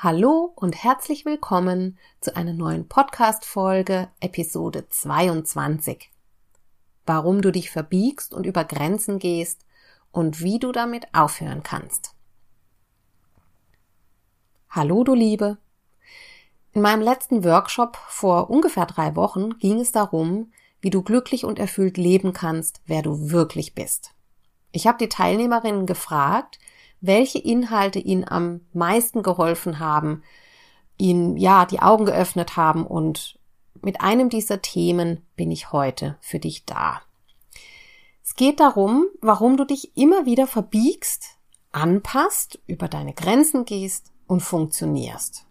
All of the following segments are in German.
Hallo und herzlich willkommen zu einer neuen Podcast-Folge, Episode 22. Warum du dich verbiegst und über Grenzen gehst und wie du damit aufhören kannst. Hallo, du Liebe. In meinem letzten Workshop vor ungefähr drei Wochen ging es darum, wie du glücklich und erfüllt leben kannst, wer du wirklich bist. Ich habe die Teilnehmerinnen gefragt, welche Inhalte ihnen am meisten geholfen haben, ihnen ja die Augen geöffnet haben und mit einem dieser Themen bin ich heute für dich da. Es geht darum, warum du dich immer wieder verbiegst, anpasst, über deine Grenzen gehst und funktionierst.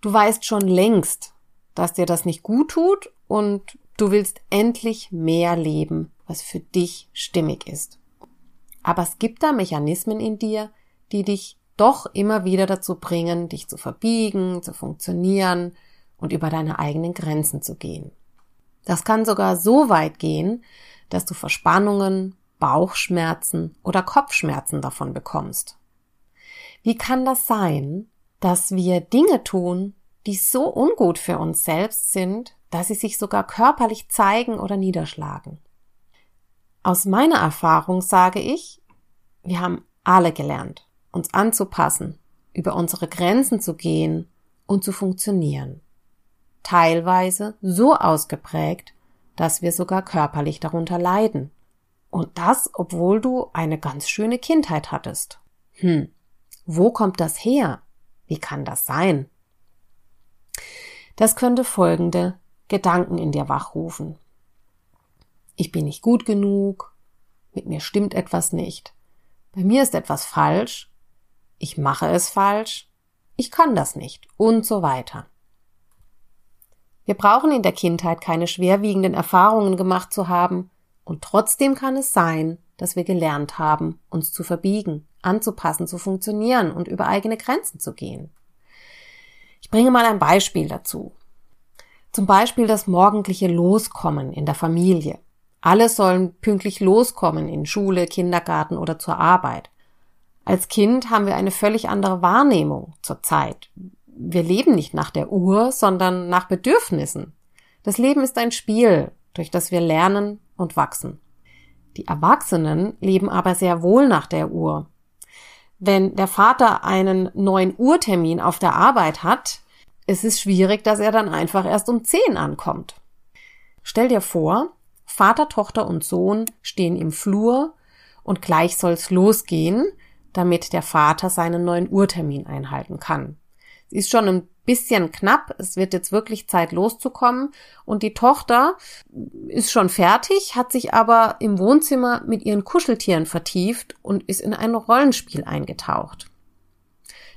Du weißt schon längst, dass dir das nicht gut tut und du willst endlich mehr leben, was für dich stimmig ist. Aber es gibt da Mechanismen in dir, die dich doch immer wieder dazu bringen, dich zu verbiegen, zu funktionieren und über deine eigenen Grenzen zu gehen. Das kann sogar so weit gehen, dass du Verspannungen, Bauchschmerzen oder Kopfschmerzen davon bekommst. Wie kann das sein, dass wir Dinge tun, die so ungut für uns selbst sind, dass sie sich sogar körperlich zeigen oder niederschlagen? Aus meiner Erfahrung sage ich, wir haben alle gelernt, uns anzupassen, über unsere Grenzen zu gehen und zu funktionieren. Teilweise so ausgeprägt, dass wir sogar körperlich darunter leiden. Und das, obwohl du eine ganz schöne Kindheit hattest. Hm, wo kommt das her? Wie kann das sein? Das könnte folgende Gedanken in dir wachrufen ich bin nicht gut genug, mit mir stimmt etwas nicht, bei mir ist etwas falsch, ich mache es falsch, ich kann das nicht und so weiter. Wir brauchen in der Kindheit keine schwerwiegenden Erfahrungen gemacht zu haben, und trotzdem kann es sein, dass wir gelernt haben, uns zu verbiegen, anzupassen, zu funktionieren und über eigene Grenzen zu gehen. Ich bringe mal ein Beispiel dazu. Zum Beispiel das morgendliche Loskommen in der Familie. Alle sollen pünktlich loskommen in Schule, Kindergarten oder zur Arbeit. Als Kind haben wir eine völlig andere Wahrnehmung zur Zeit. Wir leben nicht nach der Uhr, sondern nach Bedürfnissen. Das Leben ist ein Spiel, durch das wir lernen und wachsen. Die Erwachsenen leben aber sehr wohl nach der Uhr. Wenn der Vater einen neuen Uhrtermin auf der Arbeit hat, ist es schwierig, dass er dann einfach erst um zehn ankommt. Stell dir vor, Vater, Tochter und Sohn stehen im Flur und gleich soll's losgehen, damit der Vater seinen neuen Uhrtermin einhalten kann. Es ist schon ein bisschen knapp, es wird jetzt wirklich Zeit loszukommen und die Tochter ist schon fertig, hat sich aber im Wohnzimmer mit ihren Kuscheltieren vertieft und ist in ein Rollenspiel eingetaucht.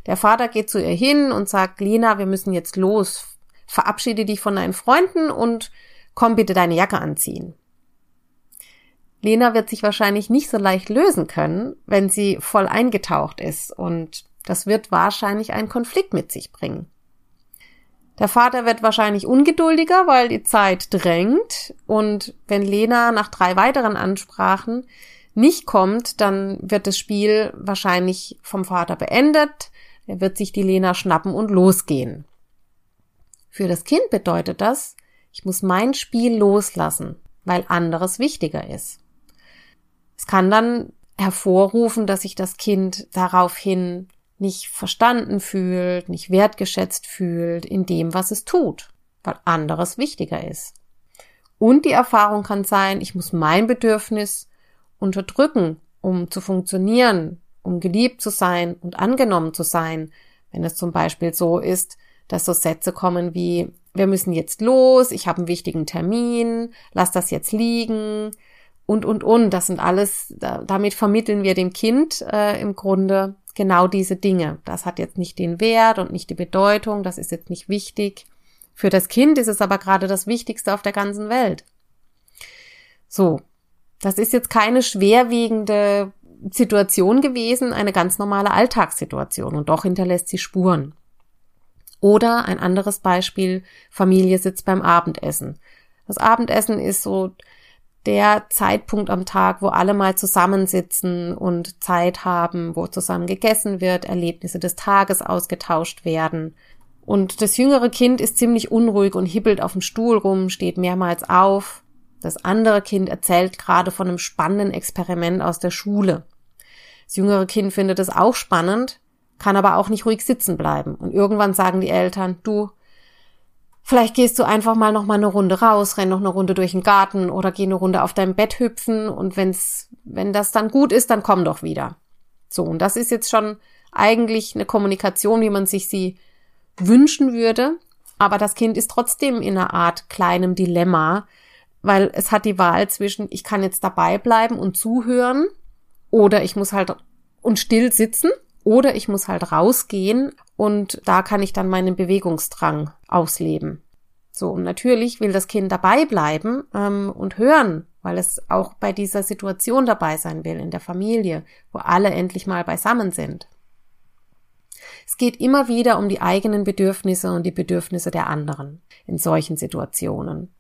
Der Vater geht zu ihr hin und sagt, Lena, wir müssen jetzt los, verabschiede dich von deinen Freunden und komm bitte deine Jacke anziehen. Lena wird sich wahrscheinlich nicht so leicht lösen können, wenn sie voll eingetaucht ist und das wird wahrscheinlich einen Konflikt mit sich bringen. Der Vater wird wahrscheinlich ungeduldiger, weil die Zeit drängt und wenn Lena nach drei weiteren Ansprachen nicht kommt, dann wird das Spiel wahrscheinlich vom Vater beendet. Er wird sich die Lena schnappen und losgehen. Für das Kind bedeutet das, ich muss mein Spiel loslassen, weil anderes wichtiger ist. Es kann dann hervorrufen, dass sich das Kind daraufhin nicht verstanden fühlt, nicht wertgeschätzt fühlt in dem, was es tut. weil anderes wichtiger ist. Und die Erfahrung kann sein, ich muss mein Bedürfnis unterdrücken, um zu funktionieren, um geliebt zu sein und angenommen zu sein. Wenn es zum Beispiel so ist, dass so Sätze kommen wie, wir müssen jetzt los, ich habe einen wichtigen Termin, lass das jetzt liegen und, und, und. Das sind alles, damit vermitteln wir dem Kind äh, im Grunde genau diese Dinge. Das hat jetzt nicht den Wert und nicht die Bedeutung, das ist jetzt nicht wichtig. Für das Kind ist es aber gerade das Wichtigste auf der ganzen Welt. So, das ist jetzt keine schwerwiegende Situation gewesen, eine ganz normale Alltagssituation und doch hinterlässt sie Spuren. Oder ein anderes Beispiel, Familie sitzt beim Abendessen. Das Abendessen ist so der Zeitpunkt am Tag, wo alle mal zusammensitzen und Zeit haben, wo zusammen gegessen wird, Erlebnisse des Tages ausgetauscht werden. Und das jüngere Kind ist ziemlich unruhig und hibbelt auf dem Stuhl rum, steht mehrmals auf. Das andere Kind erzählt gerade von einem spannenden Experiment aus der Schule. Das jüngere Kind findet es auch spannend, kann aber auch nicht ruhig sitzen bleiben. Und irgendwann sagen die Eltern, du, vielleicht gehst du einfach mal noch mal eine Runde raus, renn noch eine Runde durch den Garten oder geh eine Runde auf deinem Bett hüpfen und wenn's, wenn das dann gut ist, dann komm doch wieder. So, und das ist jetzt schon eigentlich eine Kommunikation, wie man sich sie wünschen würde. Aber das Kind ist trotzdem in einer Art kleinem Dilemma, weil es hat die Wahl zwischen, ich kann jetzt dabei bleiben und zuhören oder ich muss halt und still sitzen oder ich muss halt rausgehen und da kann ich dann meinen Bewegungsdrang ausleben. So, und natürlich will das Kind dabei bleiben ähm, und hören, weil es auch bei dieser Situation dabei sein will in der Familie, wo alle endlich mal beisammen sind. Es geht immer wieder um die eigenen Bedürfnisse und die Bedürfnisse der anderen in solchen Situationen.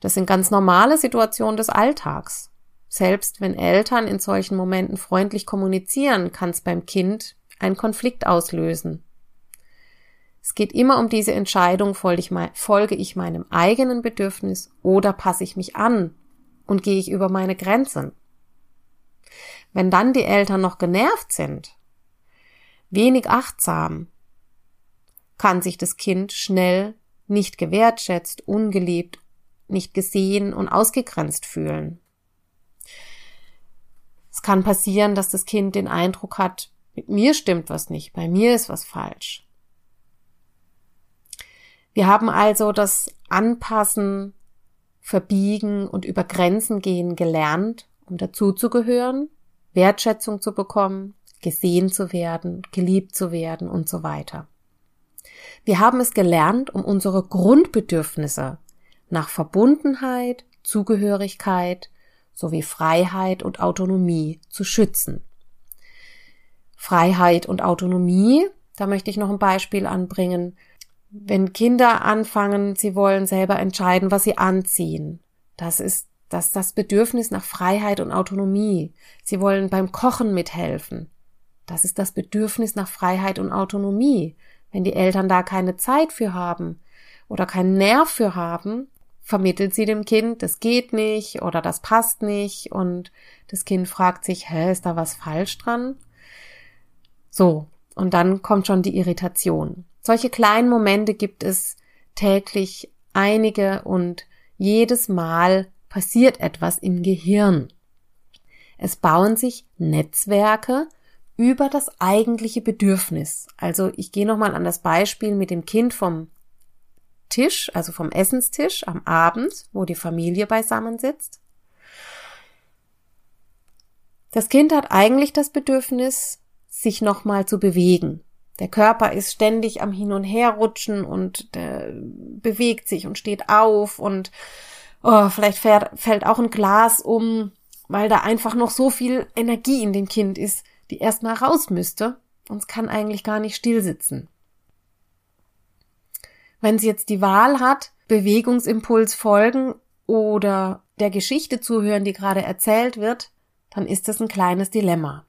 Das sind ganz normale Situationen des Alltags. Selbst wenn Eltern in solchen Momenten freundlich kommunizieren, kann es beim Kind einen Konflikt auslösen. Es geht immer um diese Entscheidung, folge ich meinem eigenen Bedürfnis oder passe ich mich an und gehe ich über meine Grenzen. Wenn dann die Eltern noch genervt sind, wenig achtsam, kann sich das Kind schnell nicht gewertschätzt, ungeliebt, nicht gesehen und ausgegrenzt fühlen. Es kann passieren, dass das Kind den Eindruck hat, mit mir stimmt was nicht, bei mir ist was falsch. Wir haben also das Anpassen, Verbiegen und über Grenzen gehen gelernt, um dazuzugehören, Wertschätzung zu bekommen, gesehen zu werden, geliebt zu werden und so weiter. Wir haben es gelernt, um unsere Grundbedürfnisse nach Verbundenheit, Zugehörigkeit sowie Freiheit und Autonomie zu schützen. Freiheit und Autonomie, da möchte ich noch ein Beispiel anbringen. Wenn Kinder anfangen, sie wollen selber entscheiden, was sie anziehen, das ist das, das Bedürfnis nach Freiheit und Autonomie. Sie wollen beim Kochen mithelfen. Das ist das Bedürfnis nach Freiheit und Autonomie. Wenn die Eltern da keine Zeit für haben oder keinen Nerv für haben, vermittelt sie dem Kind, das geht nicht oder das passt nicht und das Kind fragt sich, hä, ist da was falsch dran? So, und dann kommt schon die Irritation. Solche kleinen Momente gibt es täglich einige und jedes Mal passiert etwas im Gehirn. Es bauen sich Netzwerke über das eigentliche Bedürfnis. Also ich gehe nochmal an das Beispiel mit dem Kind vom Tisch, also vom Essenstisch am Abend, wo die Familie beisammen sitzt. Das Kind hat eigentlich das Bedürfnis, sich nochmal zu bewegen. Der Körper ist ständig am Hin und Her rutschen und bewegt sich und steht auf und oh, vielleicht fährt, fällt auch ein Glas um, weil da einfach noch so viel Energie in dem Kind ist, die erstmal raus müsste und es kann eigentlich gar nicht still sitzen. Wenn sie jetzt die Wahl hat, Bewegungsimpuls folgen oder der Geschichte zuhören, die gerade erzählt wird, dann ist das ein kleines Dilemma.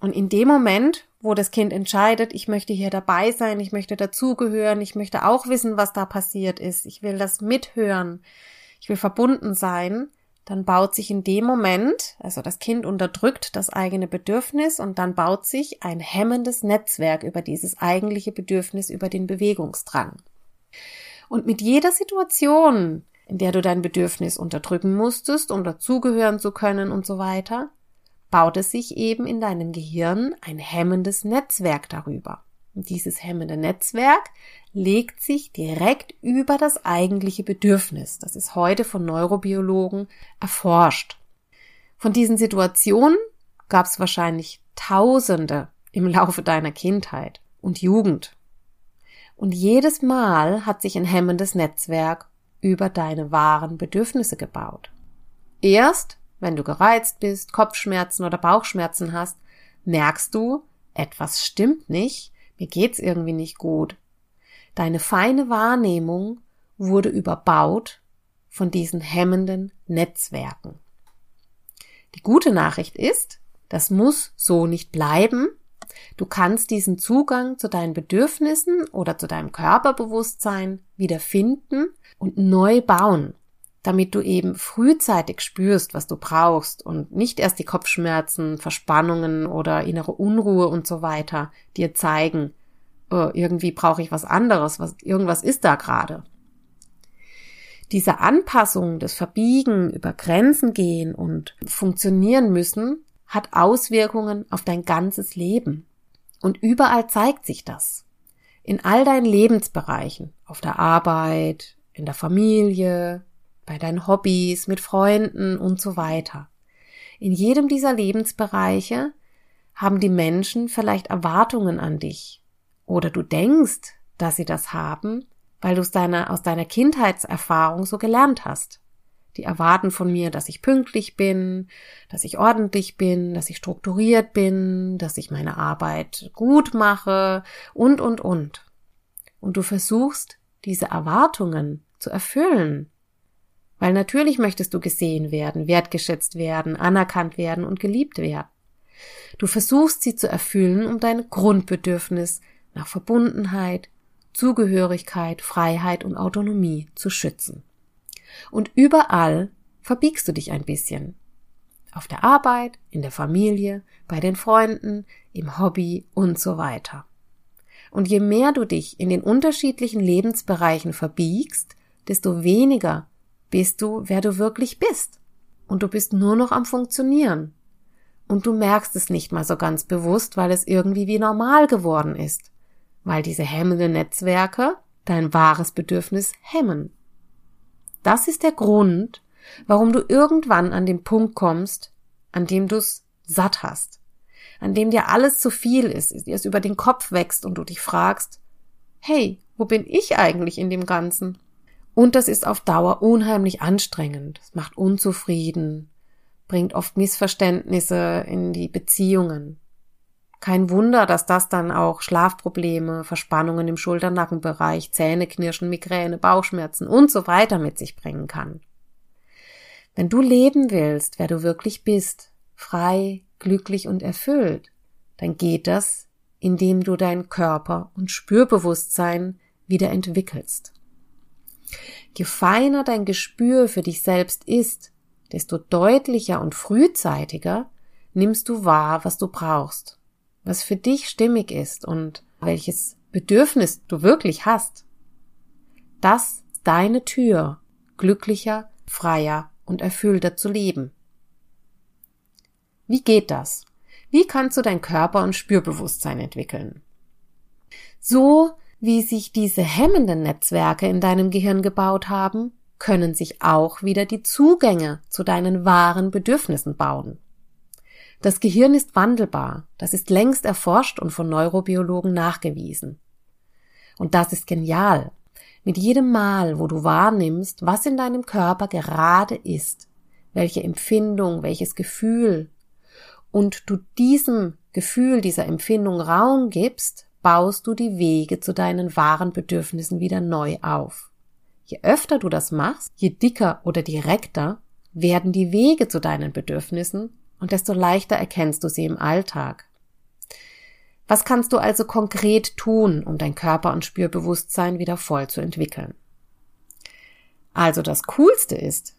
Und in dem Moment, wo das Kind entscheidet, ich möchte hier dabei sein, ich möchte dazugehören, ich möchte auch wissen, was da passiert ist, ich will das mithören, ich will verbunden sein, dann baut sich in dem Moment, also das Kind unterdrückt das eigene Bedürfnis und dann baut sich ein hemmendes Netzwerk über dieses eigentliche Bedürfnis, über den Bewegungsdrang. Und mit jeder Situation, in der du dein Bedürfnis unterdrücken musstest, um dazugehören zu können und so weiter, baut es sich eben in deinem Gehirn ein hemmendes Netzwerk darüber. Und dieses hemmende Netzwerk legt sich direkt über das eigentliche Bedürfnis. Das ist heute von Neurobiologen erforscht. Von diesen Situationen gab es wahrscheinlich Tausende im Laufe deiner Kindheit und Jugend. Und jedes Mal hat sich ein hemmendes Netzwerk über deine wahren Bedürfnisse gebaut. Erst, wenn du gereizt bist, Kopfschmerzen oder Bauchschmerzen hast, merkst du, etwas stimmt nicht, mir geht's irgendwie nicht gut. Deine feine Wahrnehmung wurde überbaut von diesen hemmenden Netzwerken. Die gute Nachricht ist, das muss so nicht bleiben. Du kannst diesen Zugang zu deinen Bedürfnissen oder zu deinem Körperbewusstsein wieder finden und neu bauen, damit du eben frühzeitig spürst, was du brauchst und nicht erst die Kopfschmerzen, Verspannungen oder innere Unruhe und so weiter dir zeigen, oh, irgendwie brauche ich was anderes, was, irgendwas ist da gerade. Diese Anpassung, das Verbiegen, über Grenzen gehen und funktionieren müssen, hat Auswirkungen auf dein ganzes Leben. Und überall zeigt sich das. In all deinen Lebensbereichen, auf der Arbeit, in der Familie, bei deinen Hobbys, mit Freunden und so weiter. In jedem dieser Lebensbereiche haben die Menschen vielleicht Erwartungen an dich oder du denkst, dass sie das haben, weil du es deiner, aus deiner Kindheitserfahrung so gelernt hast. Die erwarten von mir, dass ich pünktlich bin, dass ich ordentlich bin, dass ich strukturiert bin, dass ich meine Arbeit gut mache und, und, und. Und du versuchst, diese Erwartungen zu erfüllen. Weil natürlich möchtest du gesehen werden, wertgeschätzt werden, anerkannt werden und geliebt werden. Du versuchst sie zu erfüllen, um dein Grundbedürfnis nach Verbundenheit, Zugehörigkeit, Freiheit und Autonomie zu schützen. Und überall verbiegst du dich ein bisschen. Auf der Arbeit, in der Familie, bei den Freunden, im Hobby und so weiter. Und je mehr du dich in den unterschiedlichen Lebensbereichen verbiegst, desto weniger bist du, wer du wirklich bist. Und du bist nur noch am Funktionieren. Und du merkst es nicht mal so ganz bewusst, weil es irgendwie wie normal geworden ist weil diese hemmenden Netzwerke dein wahres Bedürfnis hemmen. Das ist der Grund, warum du irgendwann an den Punkt kommst, an dem du's satt hast, an dem dir alles zu viel ist, dir es über den Kopf wächst und du dich fragst, hey, wo bin ich eigentlich in dem Ganzen? Und das ist auf Dauer unheimlich anstrengend, es macht unzufrieden, bringt oft Missverständnisse in die Beziehungen. Kein Wunder, dass das dann auch Schlafprobleme, Verspannungen im Schulter-Nackenbereich, Zähneknirschen, Migräne, Bauchschmerzen und so weiter mit sich bringen kann. Wenn du leben willst, wer du wirklich bist, frei, glücklich und erfüllt, dann geht das, indem du dein Körper- und Spürbewusstsein wieder entwickelst. Je feiner dein Gespür für dich selbst ist, desto deutlicher und frühzeitiger nimmst du wahr, was du brauchst was für dich stimmig ist und welches Bedürfnis du wirklich hast. Das deine Tür, glücklicher, freier und erfüllter zu leben. Wie geht das? Wie kannst du dein Körper- und Spürbewusstsein entwickeln? So wie sich diese hemmenden Netzwerke in deinem Gehirn gebaut haben, können sich auch wieder die Zugänge zu deinen wahren Bedürfnissen bauen. Das Gehirn ist wandelbar. Das ist längst erforscht und von Neurobiologen nachgewiesen. Und das ist genial. Mit jedem Mal, wo du wahrnimmst, was in deinem Körper gerade ist, welche Empfindung, welches Gefühl, und du diesem Gefühl, dieser Empfindung Raum gibst, baust du die Wege zu deinen wahren Bedürfnissen wieder neu auf. Je öfter du das machst, je dicker oder direkter werden die Wege zu deinen Bedürfnissen und desto leichter erkennst du sie im Alltag. Was kannst du also konkret tun, um dein Körper- und Spürbewusstsein wieder voll zu entwickeln? Also das Coolste ist,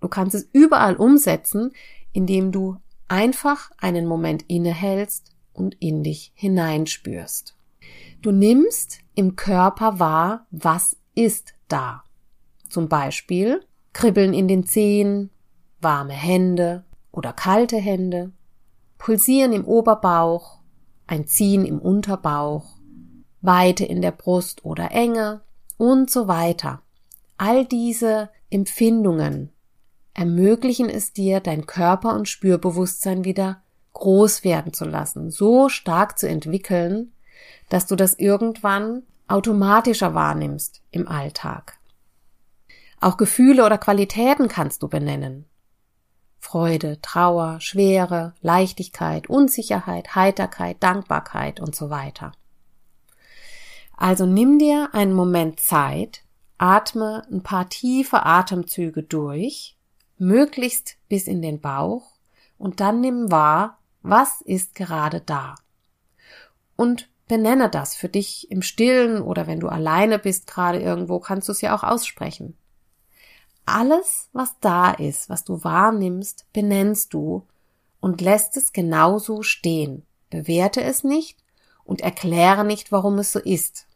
du kannst es überall umsetzen, indem du einfach einen Moment innehältst und in dich hineinspürst. Du nimmst im Körper wahr, was ist da. Zum Beispiel Kribbeln in den Zehen, warme Hände oder kalte Hände, Pulsieren im Oberbauch, ein Ziehen im Unterbauch, Weite in der Brust oder Enge und so weiter. All diese Empfindungen ermöglichen es dir, dein Körper- und Spürbewusstsein wieder groß werden zu lassen, so stark zu entwickeln, dass du das irgendwann automatischer wahrnimmst im Alltag. Auch Gefühle oder Qualitäten kannst du benennen. Freude, Trauer, Schwere, Leichtigkeit, Unsicherheit, Heiterkeit, Dankbarkeit und so weiter. Also nimm dir einen Moment Zeit, atme ein paar tiefe Atemzüge durch, möglichst bis in den Bauch und dann nimm wahr, was ist gerade da. Und benenne das für dich im Stillen oder wenn du alleine bist gerade irgendwo, kannst du es ja auch aussprechen. Alles, was da ist, was du wahrnimmst, benennst du und lässt es genauso stehen. Bewerte es nicht und erkläre nicht, warum es so ist.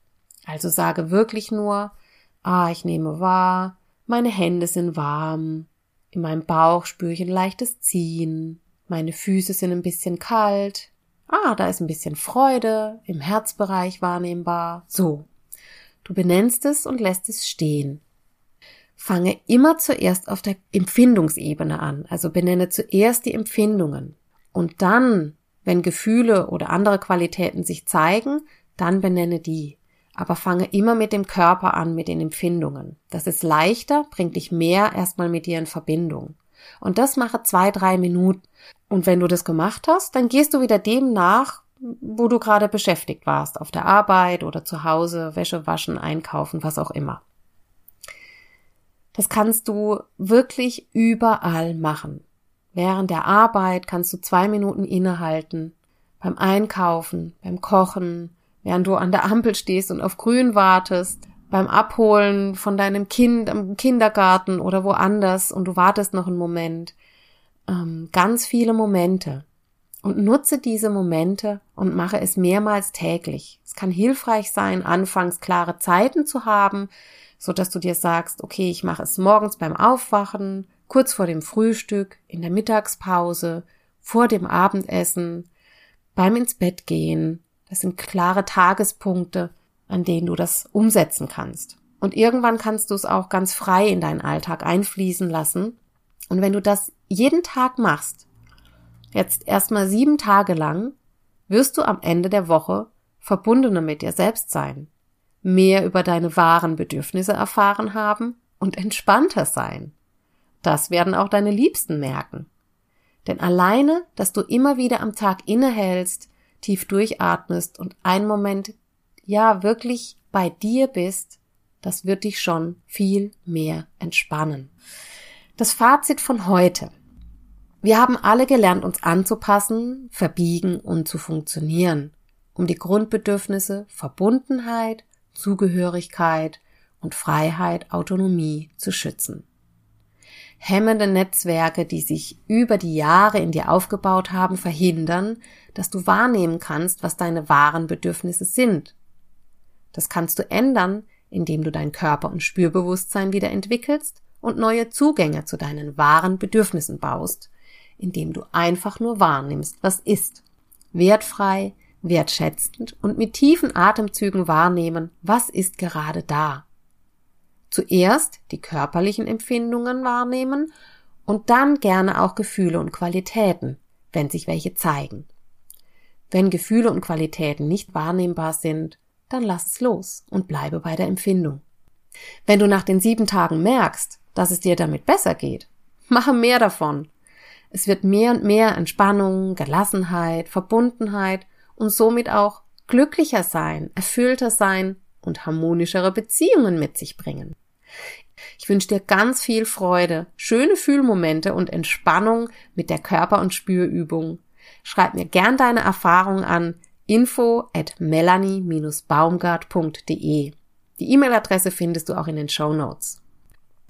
Also sage wirklich nur, ah, ich nehme wahr, meine Hände sind warm, in meinem Bauch spüre ich ein leichtes Ziehen, meine Füße sind ein bisschen kalt, ah, da ist ein bisschen Freude im Herzbereich wahrnehmbar. So. Du benennst es und lässt es stehen. Fange immer zuerst auf der Empfindungsebene an, also benenne zuerst die Empfindungen. Und dann, wenn Gefühle oder andere Qualitäten sich zeigen, dann benenne die aber fange immer mit dem Körper an, mit den Empfindungen. Das ist leichter, bringt dich mehr erstmal mit dir in Verbindung. Und das mache zwei, drei Minuten. Und wenn du das gemacht hast, dann gehst du wieder dem nach, wo du gerade beschäftigt warst, auf der Arbeit oder zu Hause, Wäsche waschen, einkaufen, was auch immer. Das kannst du wirklich überall machen. Während der Arbeit kannst du zwei Minuten innehalten, beim Einkaufen, beim Kochen, während du an der Ampel stehst und auf Grün wartest, beim Abholen von deinem Kind im Kindergarten oder woanders und du wartest noch einen Moment. Ähm, ganz viele Momente. Und nutze diese Momente und mache es mehrmals täglich. Es kann hilfreich sein, anfangs klare Zeiten zu haben, so dass du dir sagst, okay, ich mache es morgens beim Aufwachen, kurz vor dem Frühstück, in der Mittagspause, vor dem Abendessen, beim ins Bett gehen, das sind klare Tagespunkte, an denen du das umsetzen kannst. Und irgendwann kannst du es auch ganz frei in deinen Alltag einfließen lassen. Und wenn du das jeden Tag machst, jetzt erstmal sieben Tage lang, wirst du am Ende der Woche verbundener mit dir selbst sein, mehr über deine wahren Bedürfnisse erfahren haben und entspannter sein. Das werden auch deine Liebsten merken. Denn alleine, dass du immer wieder am Tag innehältst, tief durchatmest und einen Moment ja wirklich bei dir bist, das wird dich schon viel mehr entspannen. Das Fazit von heute. Wir haben alle gelernt, uns anzupassen, verbiegen und zu funktionieren, um die Grundbedürfnisse Verbundenheit, Zugehörigkeit und Freiheit, Autonomie zu schützen hemmende Netzwerke, die sich über die Jahre in dir aufgebaut haben, verhindern, dass du wahrnehmen kannst, was deine wahren Bedürfnisse sind. Das kannst du ändern, indem du dein Körper- und Spürbewusstsein wieder entwickelst und neue Zugänge zu deinen wahren Bedürfnissen baust, indem du einfach nur wahrnimmst, was ist. Wertfrei, wertschätzend und mit tiefen Atemzügen wahrnehmen, was ist gerade da. Zuerst die körperlichen Empfindungen wahrnehmen und dann gerne auch Gefühle und Qualitäten, wenn sich welche zeigen. Wenn Gefühle und Qualitäten nicht wahrnehmbar sind, dann lass es los und bleibe bei der Empfindung. Wenn du nach den sieben Tagen merkst, dass es dir damit besser geht, mache mehr davon. Es wird mehr und mehr Entspannung, Gelassenheit, Verbundenheit und somit auch glücklicher sein, erfüllter sein und harmonischere Beziehungen mit sich bringen. Ich wünsche dir ganz viel Freude, schöne Fühlmomente und Entspannung mit der Körper- und Spürübung. Schreib mir gern deine Erfahrungen an info at melanie-baumgart.de. Die E-Mail-Adresse findest du auch in den Show Notes.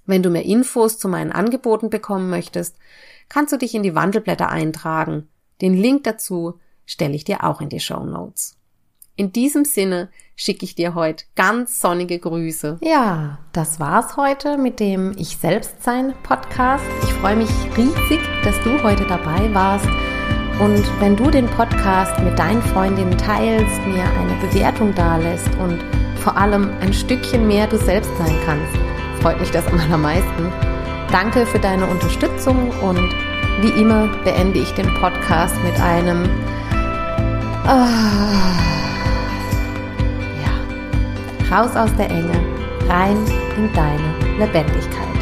Wenn du mehr Infos zu meinen Angeboten bekommen möchtest, kannst du dich in die Wandelblätter eintragen. Den Link dazu stelle ich dir auch in die Show Notes. In diesem Sinne schicke ich dir heute ganz sonnige Grüße. Ja, das war's heute mit dem Ich Selbstsein Podcast. Ich freue mich riesig, dass du heute dabei warst. Und wenn du den Podcast mit deinen Freundinnen teilst, mir eine Bewertung dalässt und vor allem ein Stückchen mehr du selbst sein kannst, freut mich das am allermeisten. Danke für deine Unterstützung und wie immer beende ich den Podcast mit einem ah, Raus aus der Enge, rein in deine Lebendigkeit.